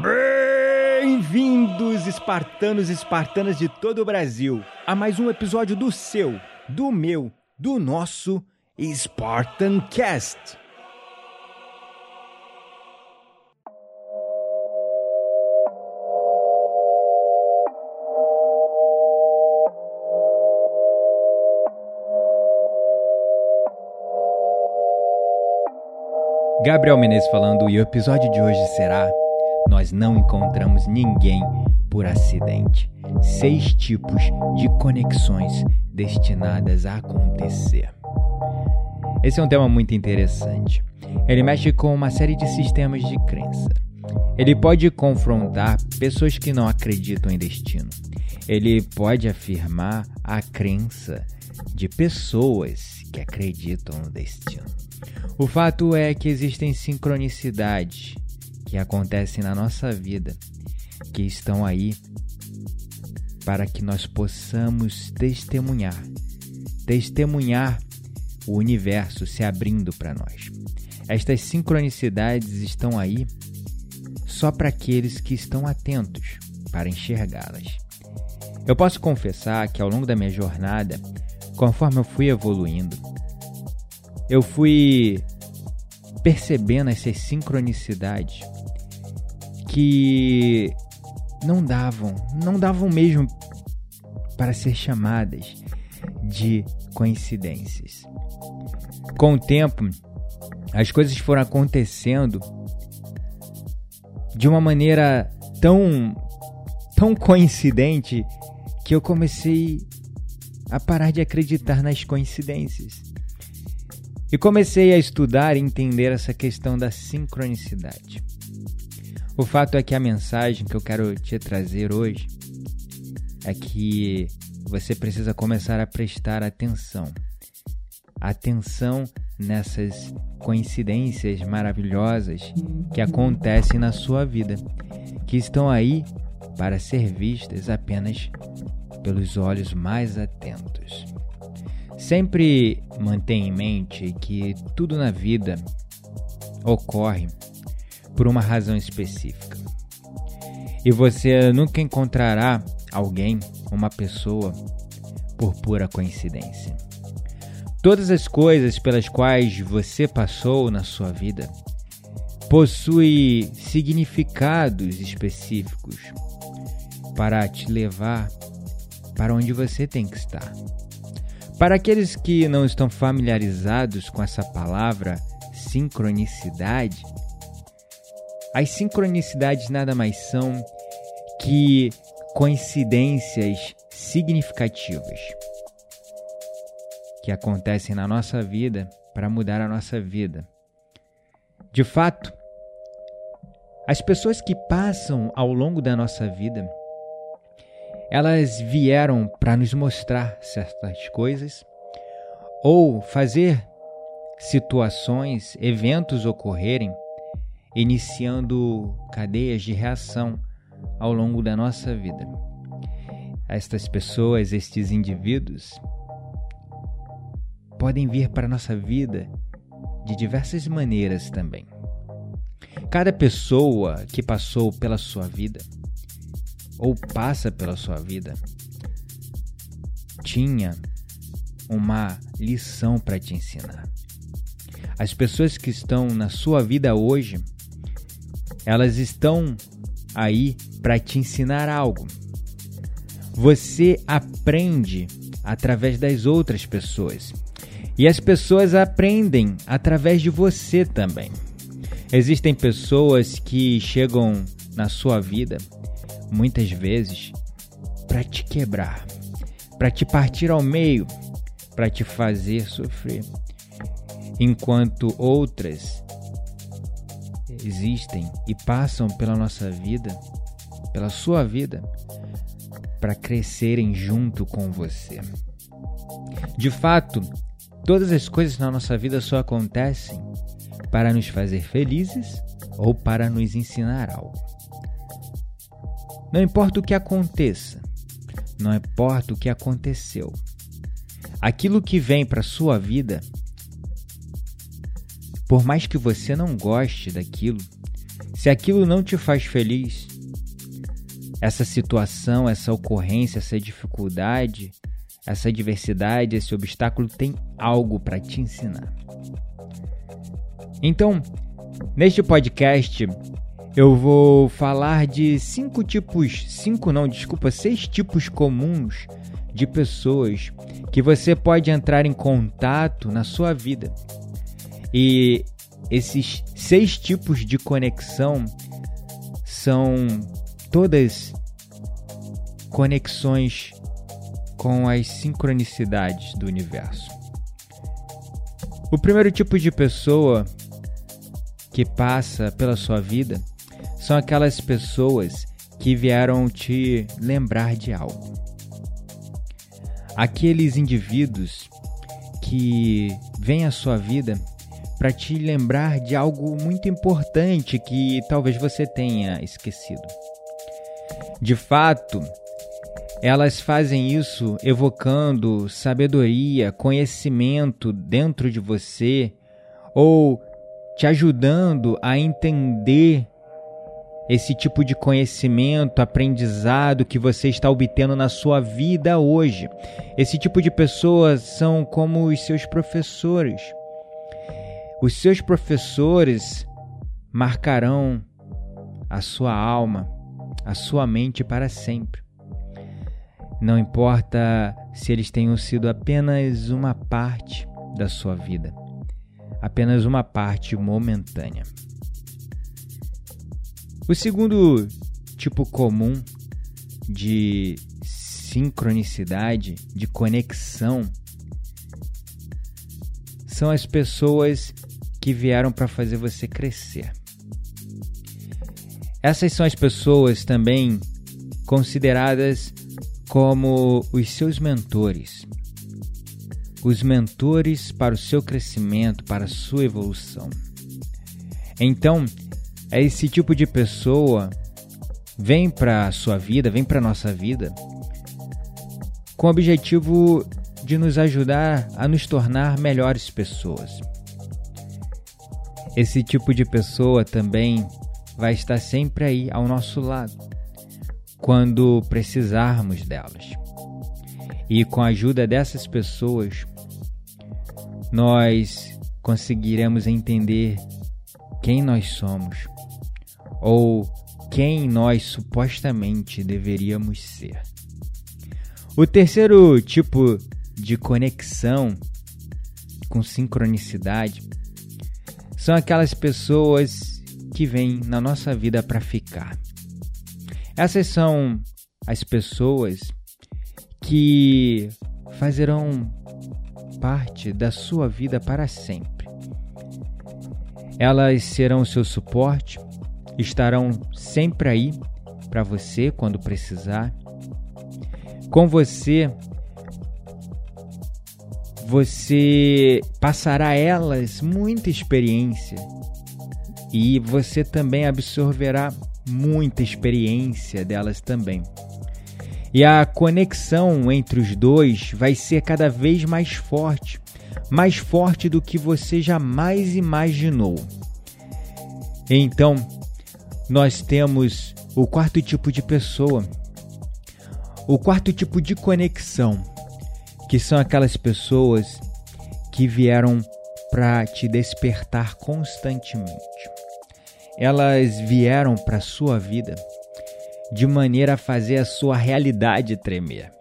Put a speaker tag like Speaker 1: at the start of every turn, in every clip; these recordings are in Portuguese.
Speaker 1: Bem-vindos, espartanos e espartanas de todo o Brasil, a mais um episódio do seu, do meu, do nosso Spartan Cast. Gabriel Menezes falando e o episódio de hoje será Nós não encontramos ninguém por acidente. Seis tipos de conexões destinadas a acontecer. Esse é um tema muito interessante. Ele mexe com uma série de sistemas de crença. Ele pode confrontar pessoas que não acreditam em destino. Ele pode afirmar a crença de pessoas que acreditam no destino. O fato é que existem sincronicidades que acontecem na nossa vida, que estão aí para que nós possamos testemunhar, testemunhar o universo se abrindo para nós. Estas sincronicidades estão aí só para aqueles que estão atentos para enxergá-las. Eu posso confessar que ao longo da minha jornada, conforme eu fui evoluindo, eu fui percebendo essas sincronicidades que não davam, não davam mesmo para ser chamadas de coincidências. Com o tempo, as coisas foram acontecendo de uma maneira tão tão coincidente que eu comecei a parar de acreditar nas coincidências. E comecei a estudar e entender essa questão da sincronicidade. O fato é que a mensagem que eu quero te trazer hoje é que você precisa começar a prestar atenção. Atenção nessas coincidências maravilhosas que acontecem na sua vida, que estão aí para ser vistas apenas pelos olhos mais atentos. Sempre mantenha em mente que tudo na vida ocorre por uma razão específica. E você nunca encontrará alguém, uma pessoa, por pura coincidência. Todas as coisas pelas quais você passou na sua vida possuem significados específicos para te levar para onde você tem que estar. Para aqueles que não estão familiarizados com essa palavra sincronicidade, as sincronicidades nada mais são que coincidências significativas que acontecem na nossa vida para mudar a nossa vida. De fato, as pessoas que passam ao longo da nossa vida elas vieram para nos mostrar certas coisas ou fazer situações, eventos ocorrerem, iniciando cadeias de reação ao longo da nossa vida. Estas pessoas, estes indivíduos, podem vir para a nossa vida de diversas maneiras também. Cada pessoa que passou pela sua vida ou passa pela sua vida tinha uma lição para te ensinar. As pessoas que estão na sua vida hoje, elas estão aí para te ensinar algo. Você aprende através das outras pessoas. E as pessoas aprendem através de você também. Existem pessoas que chegam na sua vida muitas vezes para te quebrar, para te partir ao meio, para te fazer sofrer, enquanto outras existem e passam pela nossa vida, pela sua vida, para crescerem junto com você. De fato, todas as coisas na nossa vida só acontecem para nos fazer felizes ou para nos ensinar algo. Não importa o que aconteça, não importa o que aconteceu, aquilo que vem para sua vida, por mais que você não goste daquilo, se aquilo não te faz feliz, essa situação, essa ocorrência, essa dificuldade, essa adversidade, esse obstáculo tem algo para te ensinar. Então, neste podcast, eu vou falar de cinco tipos, cinco não, desculpa, seis tipos comuns de pessoas que você pode entrar em contato na sua vida. E esses seis tipos de conexão são todas conexões com as sincronicidades do universo. O primeiro tipo de pessoa que passa pela sua vida são aquelas pessoas que vieram te lembrar de algo. Aqueles indivíduos que vêm à sua vida para te lembrar de algo muito importante que talvez você tenha esquecido. De fato, elas fazem isso evocando sabedoria, conhecimento dentro de você ou te ajudando a entender esse tipo de conhecimento, aprendizado que você está obtendo na sua vida hoje. Esse tipo de pessoas são como os seus professores os seus professores marcarão a sua alma, a sua mente para sempre. Não importa se eles tenham sido apenas uma parte da sua vida, apenas uma parte momentânea. O segundo tipo comum de sincronicidade, de conexão, são as pessoas que vieram para fazer você crescer. Essas são as pessoas também consideradas como os seus mentores. Os mentores para o seu crescimento, para a sua evolução. Então, esse tipo de pessoa vem para a sua vida, vem para a nossa vida com o objetivo de nos ajudar a nos tornar melhores pessoas. Esse tipo de pessoa também vai estar sempre aí ao nosso lado quando precisarmos delas. E com a ajuda dessas pessoas, nós conseguiremos entender quem nós somos ou quem nós supostamente deveríamos ser. O terceiro tipo de conexão com sincronicidade são aquelas pessoas que vêm na nossa vida para ficar. Essas são as pessoas que fazerão parte da sua vida para sempre. Elas serão seu suporte, estarão sempre aí para você quando precisar. Com você você passará a elas muita experiência e você também absorverá muita experiência delas também. E a conexão entre os dois vai ser cada vez mais forte, mais forte do que você jamais imaginou. Então, nós temos o quarto tipo de pessoa, o quarto tipo de conexão que são aquelas pessoas que vieram para te despertar constantemente. Elas vieram para sua vida de maneira a fazer a sua realidade tremer.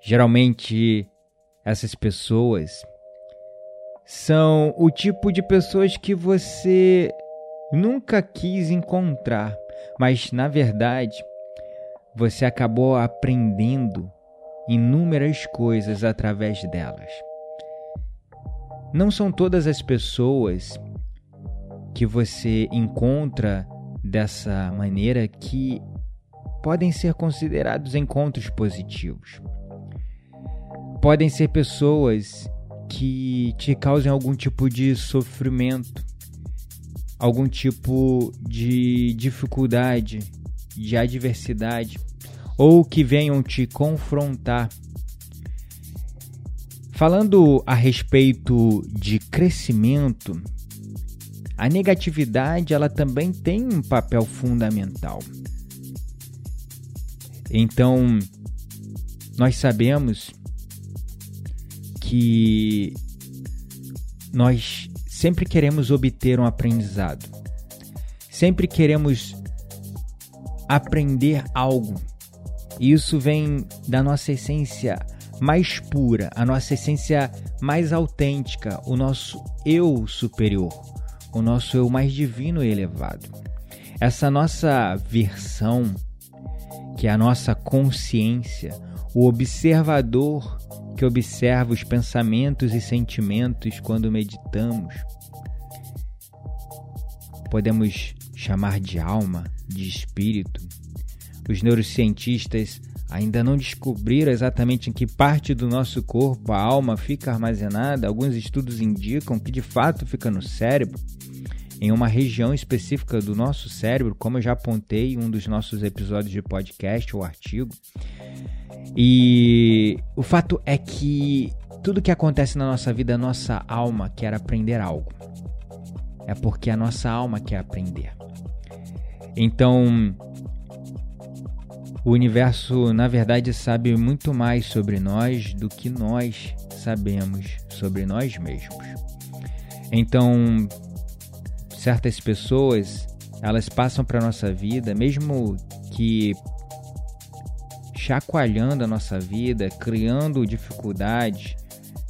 Speaker 1: Geralmente, essas pessoas são o tipo de pessoas que você nunca quis encontrar, mas na verdade você acabou aprendendo inúmeras coisas através delas. Não são todas as pessoas que você encontra dessa maneira que podem ser considerados encontros positivos. Podem ser pessoas que te causem algum tipo de sofrimento, algum tipo de dificuldade, de adversidade, ou que venham te confrontar. Falando a respeito de crescimento, a negatividade ela também tem um papel fundamental. Então, nós sabemos que nós sempre queremos obter um aprendizado. Sempre queremos aprender algo. Isso vem da nossa essência mais pura, a nossa essência mais autêntica, o nosso eu superior, o nosso eu mais divino e elevado. Essa nossa versão, que é a nossa consciência, o observador que observa os pensamentos e sentimentos quando meditamos. Podemos chamar de alma, de espírito. Os neurocientistas ainda não descobriram exatamente em que parte do nosso corpo a alma fica armazenada. Alguns estudos indicam que de fato fica no cérebro, em uma região específica do nosso cérebro, como eu já apontei em um dos nossos episódios de podcast ou artigo. E o fato é que tudo que acontece na nossa vida, a nossa alma quer aprender algo. É porque a nossa alma quer aprender. Então, o universo, na verdade, sabe muito mais sobre nós do que nós sabemos sobre nós mesmos. Então, certas pessoas, elas passam para nossa vida, mesmo que chacoalhando a nossa vida, criando dificuldades,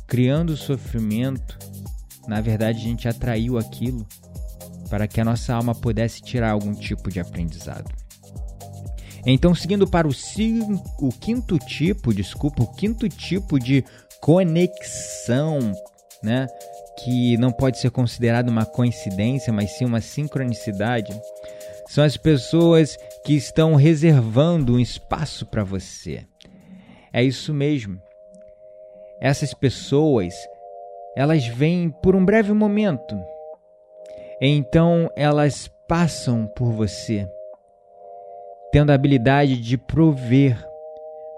Speaker 1: criando sofrimento. Na verdade, a gente atraiu aquilo para que a nossa alma pudesse tirar algum tipo de aprendizado. Então, seguindo para o, cinco, o quinto tipo, desculpa, o quinto tipo de conexão, né? Que não pode ser considerado uma coincidência, mas sim uma sincronicidade são as pessoas que estão reservando um espaço para você. É isso mesmo. Essas pessoas, elas vêm por um breve momento. Então elas passam por você, tendo a habilidade de prover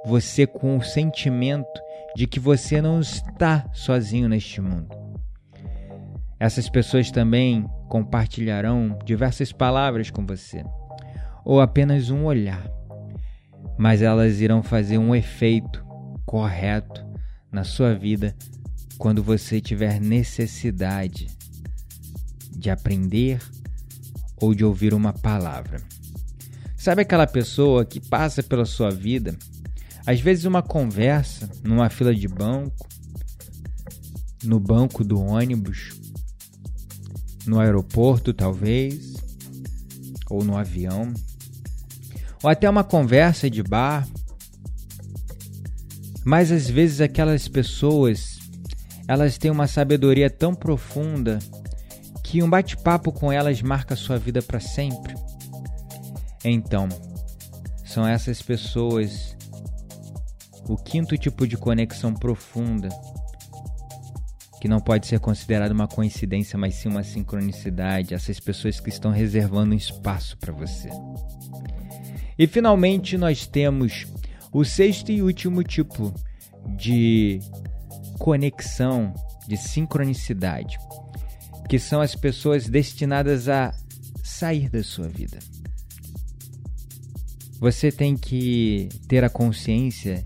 Speaker 1: você com o sentimento de que você não está sozinho neste mundo. Essas pessoas também compartilharão diversas palavras com você, ou apenas um olhar, mas elas irão fazer um efeito correto na sua vida quando você tiver necessidade de aprender ou de ouvir uma palavra. Sabe aquela pessoa que passa pela sua vida, às vezes uma conversa numa fila de banco, no banco do ônibus, no aeroporto, talvez, ou no avião, ou até uma conversa de bar. Mas às vezes aquelas pessoas, elas têm uma sabedoria tão profunda que um bate-papo com elas marca sua vida para sempre. Então, são essas pessoas o quinto tipo de conexão profunda que não pode ser considerada uma coincidência, mas sim uma sincronicidade, essas pessoas que estão reservando um espaço para você. E finalmente nós temos o sexto e último tipo de conexão, de sincronicidade, que são as pessoas destinadas a sair da sua vida. Você tem que ter a consciência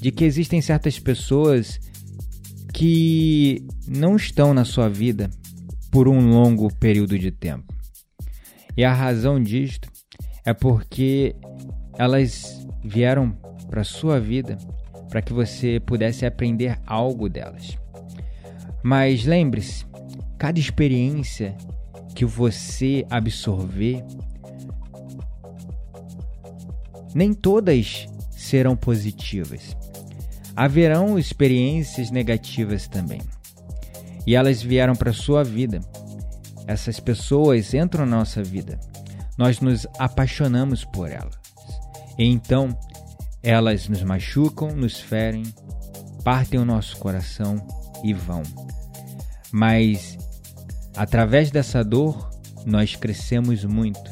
Speaker 1: de que existem certas pessoas que não estão na sua vida por um longo período de tempo. E a razão disto é porque elas vieram para sua vida para que você pudesse aprender algo delas. Mas lembre-se, cada experiência que você absorver, nem todas serão positivas. haverão experiências negativas também. E elas vieram para a sua vida. Essas pessoas entram na nossa vida. Nós nos apaixonamos por elas. E então, elas nos machucam, nos ferem, partem o nosso coração e vão. Mas através dessa dor, nós crescemos muito,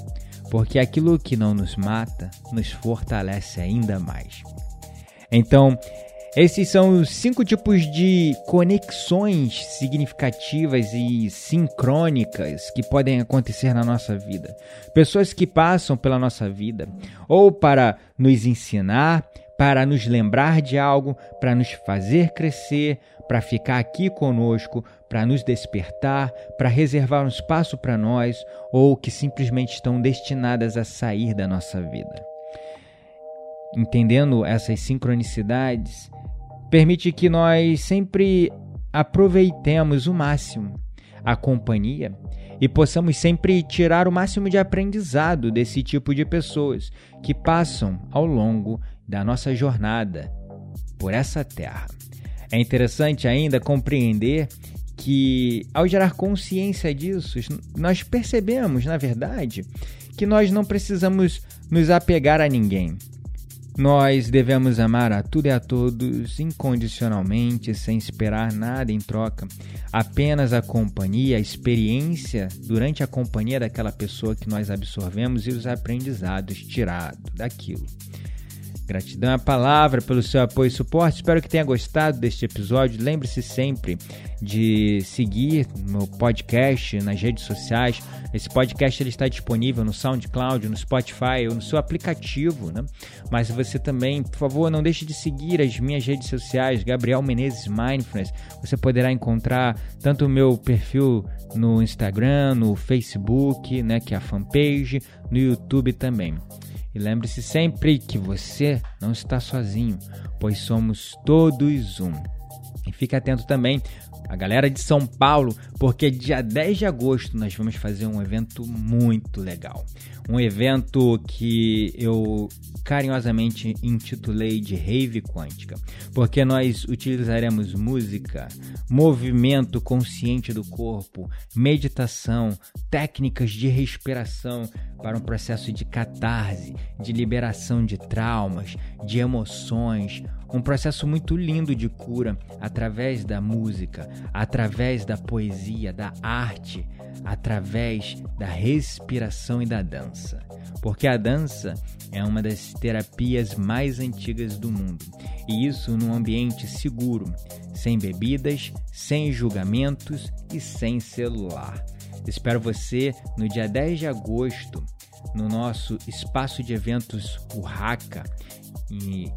Speaker 1: porque aquilo que não nos mata nos fortalece ainda mais. Então, esses são os cinco tipos de conexões significativas e sincrônicas que podem acontecer na nossa vida. Pessoas que passam pela nossa vida ou para nos ensinar, para nos lembrar de algo, para nos fazer crescer, para ficar aqui conosco, para nos despertar, para reservar um espaço para nós ou que simplesmente estão destinadas a sair da nossa vida. Entendendo essas sincronicidades, permite que nós sempre aproveitemos o máximo a companhia e possamos sempre tirar o máximo de aprendizado desse tipo de pessoas que passam ao longo da nossa jornada por essa terra. É interessante ainda compreender que, ao gerar consciência disso, nós percebemos, na verdade, que nós não precisamos nos apegar a ninguém. Nós devemos amar a tudo e a todos incondicionalmente, sem esperar nada em troca, apenas a companhia, a experiência durante a companhia daquela pessoa que nós absorvemos e os aprendizados tirados daquilo. Gratidão à palavra pelo seu apoio e suporte. Espero que tenha gostado deste episódio. Lembre-se sempre de seguir meu podcast nas redes sociais. Esse podcast ele está disponível no SoundCloud, no Spotify ou no seu aplicativo, né? Mas você também, por favor, não deixe de seguir as minhas redes sociais, Gabriel Menezes Mindfulness. Você poderá encontrar tanto o meu perfil no Instagram, no Facebook, né, que é a fanpage, no YouTube também. E lembre-se sempre que você não está sozinho, pois somos todos um. E fique atento também a galera de São Paulo, porque dia 10 de agosto nós vamos fazer um evento muito legal. Um evento que eu carinhosamente intitulei de Rave Quântica, porque nós utilizaremos música, movimento consciente do corpo, meditação, técnicas de respiração para um processo de catarse, de liberação de traumas, de emoções, um processo muito lindo de cura através da música, através da poesia, da arte, através da respiração e da dança. Porque a dança é uma das terapias mais antigas do mundo, e isso num ambiente seguro, sem bebidas, sem julgamentos e sem celular. Espero você no dia 10 de agosto no nosso espaço de eventos Urraca,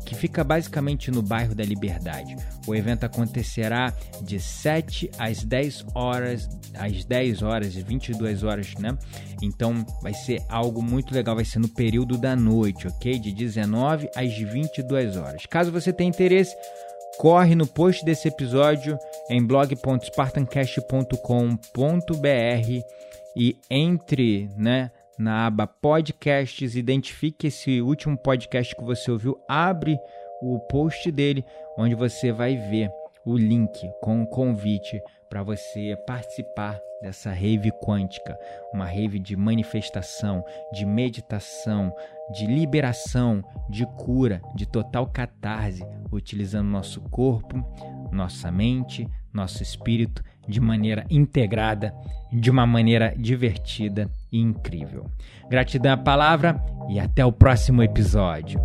Speaker 1: que fica basicamente no bairro da Liberdade. O evento acontecerá de 7 às 10 horas, às 10 horas, 22 horas, né? Então vai ser algo muito legal, vai ser no período da noite, ok? De 19 às 22 horas. Caso você tenha interesse, corre no post desse episódio em blog.spartancast.com.br e entre, né? na aba podcasts, identifique esse último podcast que você ouviu, abre o post dele, onde você vai ver o link com o convite para você participar dessa rave quântica, uma rave de manifestação, de meditação, de liberação, de cura, de total catarse, utilizando nosso corpo, nossa mente, nosso espírito de maneira integrada, de uma maneira divertida e incrível. Gratidão à palavra e até o próximo episódio.